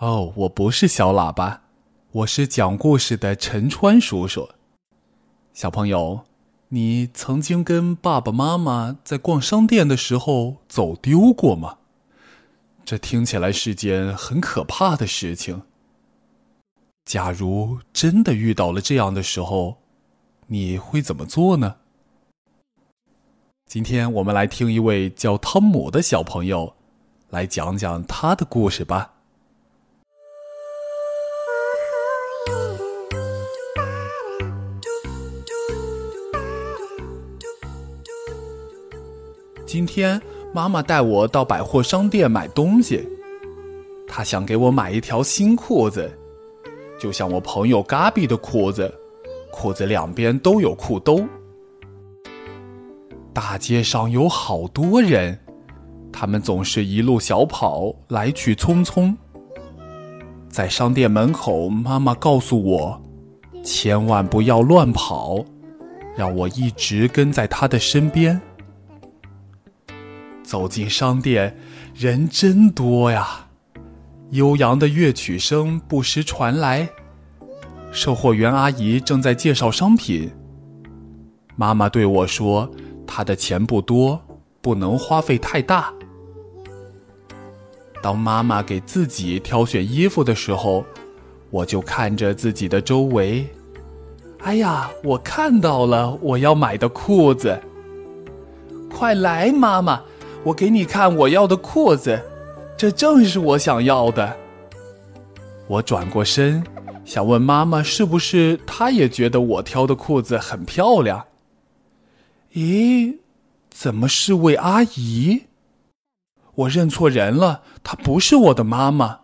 哦，我不是小喇叭，我是讲故事的陈川叔叔。小朋友，你曾经跟爸爸妈妈在逛商店的时候走丢过吗？这听起来是件很可怕的事情。假如真的遇到了这样的时候，你会怎么做呢？今天我们来听一位叫汤姆的小朋友来讲讲他的故事吧。今天妈妈带我到百货商店买东西，她想给我买一条新裤子，就像我朋友嘎比的裤子，裤子两边都有裤兜。大街上有好多人，他们总是一路小跑，来去匆匆。在商店门口，妈妈告诉我，千万不要乱跑，让我一直跟在她的身边。走进商店，人真多呀！悠扬的乐曲声不时传来。售货员阿姨正在介绍商品。妈妈对我说：“她的钱不多，不能花费太大。”当妈妈给自己挑选衣服的时候，我就看着自己的周围。哎呀，我看到了我要买的裤子！快来，妈妈！我给你看我要的裤子，这正是我想要的。我转过身，想问妈妈是不是她也觉得我挑的裤子很漂亮。咦，怎么是位阿姨？我认错人了，她不是我的妈妈。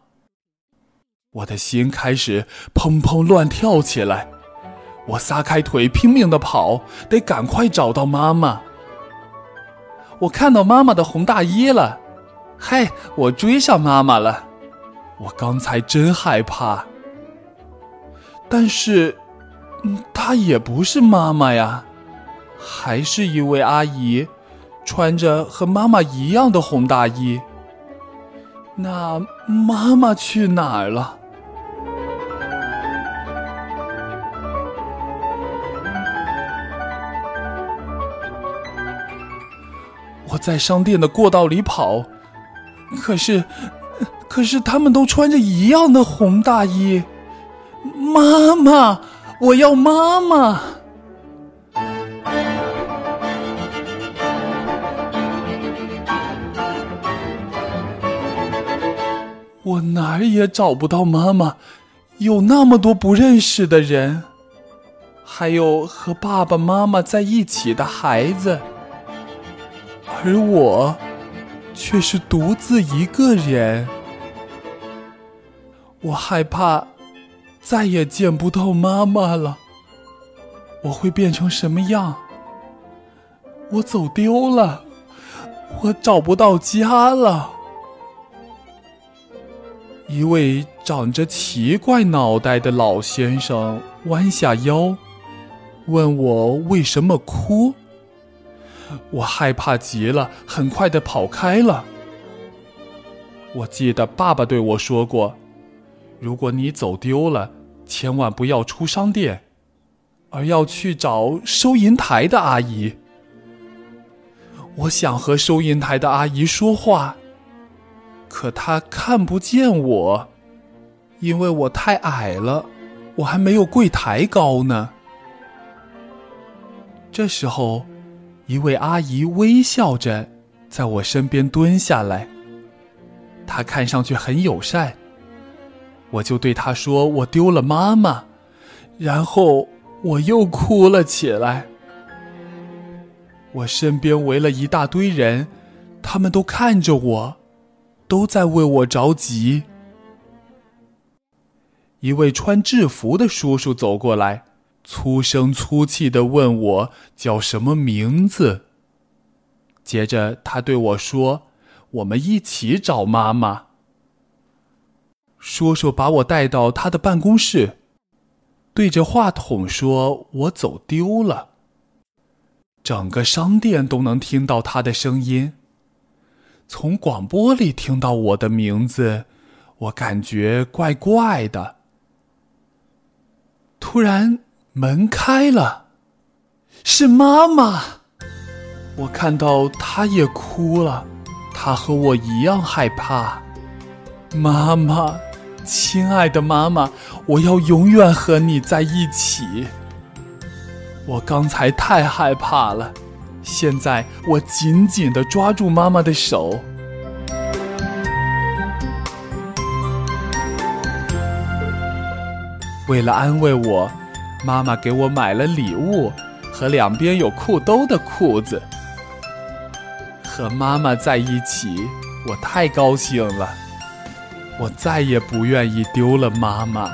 我的心开始砰砰乱跳起来，我撒开腿拼命的跑，得赶快找到妈妈。我看到妈妈的红大衣了，嗨，我追上妈妈了。我刚才真害怕，但是，嗯，她也不是妈妈呀，还是一位阿姨，穿着和妈妈一样的红大衣。那妈妈去哪儿了？我在商店的过道里跑，可是，可是他们都穿着一样的红大衣。妈妈，我要妈妈！我哪儿也找不到妈妈，有那么多不认识的人，还有和爸爸妈妈在一起的孩子。而我，却是独自一个人。我害怕再也见不到妈妈了。我会变成什么样？我走丢了，我找不到家了。一位长着奇怪脑袋的老先生弯下腰，问我为什么哭。我害怕极了，很快的跑开了。我记得爸爸对我说过：“如果你走丢了，千万不要出商店，而要去找收银台的阿姨。”我想和收银台的阿姨说话，可她看不见我，因为我太矮了，我还没有柜台高呢。这时候。一位阿姨微笑着在我身边蹲下来，她看上去很友善。我就对她说：“我丢了妈妈。”然后我又哭了起来。我身边围了一大堆人，他们都看着我，都在为我着急。一位穿制服的叔叔走过来。粗声粗气的问我叫什么名字。接着他对我说：“我们一起找妈妈。”叔叔把我带到他的办公室，对着话筒说：“我走丢了。”整个商店都能听到他的声音。从广播里听到我的名字，我感觉怪怪的。突然门开了，是妈妈。我看到她也哭了，她和我一样害怕。妈妈，亲爱的妈妈，我要永远和你在一起。我刚才太害怕了，现在我紧紧的抓住妈妈的手。为了安慰我，妈妈给我买了礼物和两边有裤兜的裤子。和妈妈在一起，我太高兴了。我再也不愿意丢了妈妈。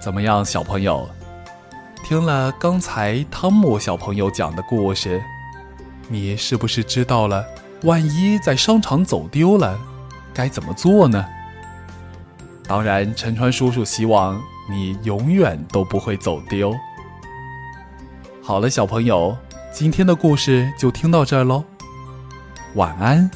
怎么样，小朋友？听了刚才汤姆小朋友讲的故事。你是不是知道了？万一在商场走丢了，该怎么做呢？当然，陈川叔叔希望你永远都不会走丢。好了，小朋友，今天的故事就听到这儿喽，晚安。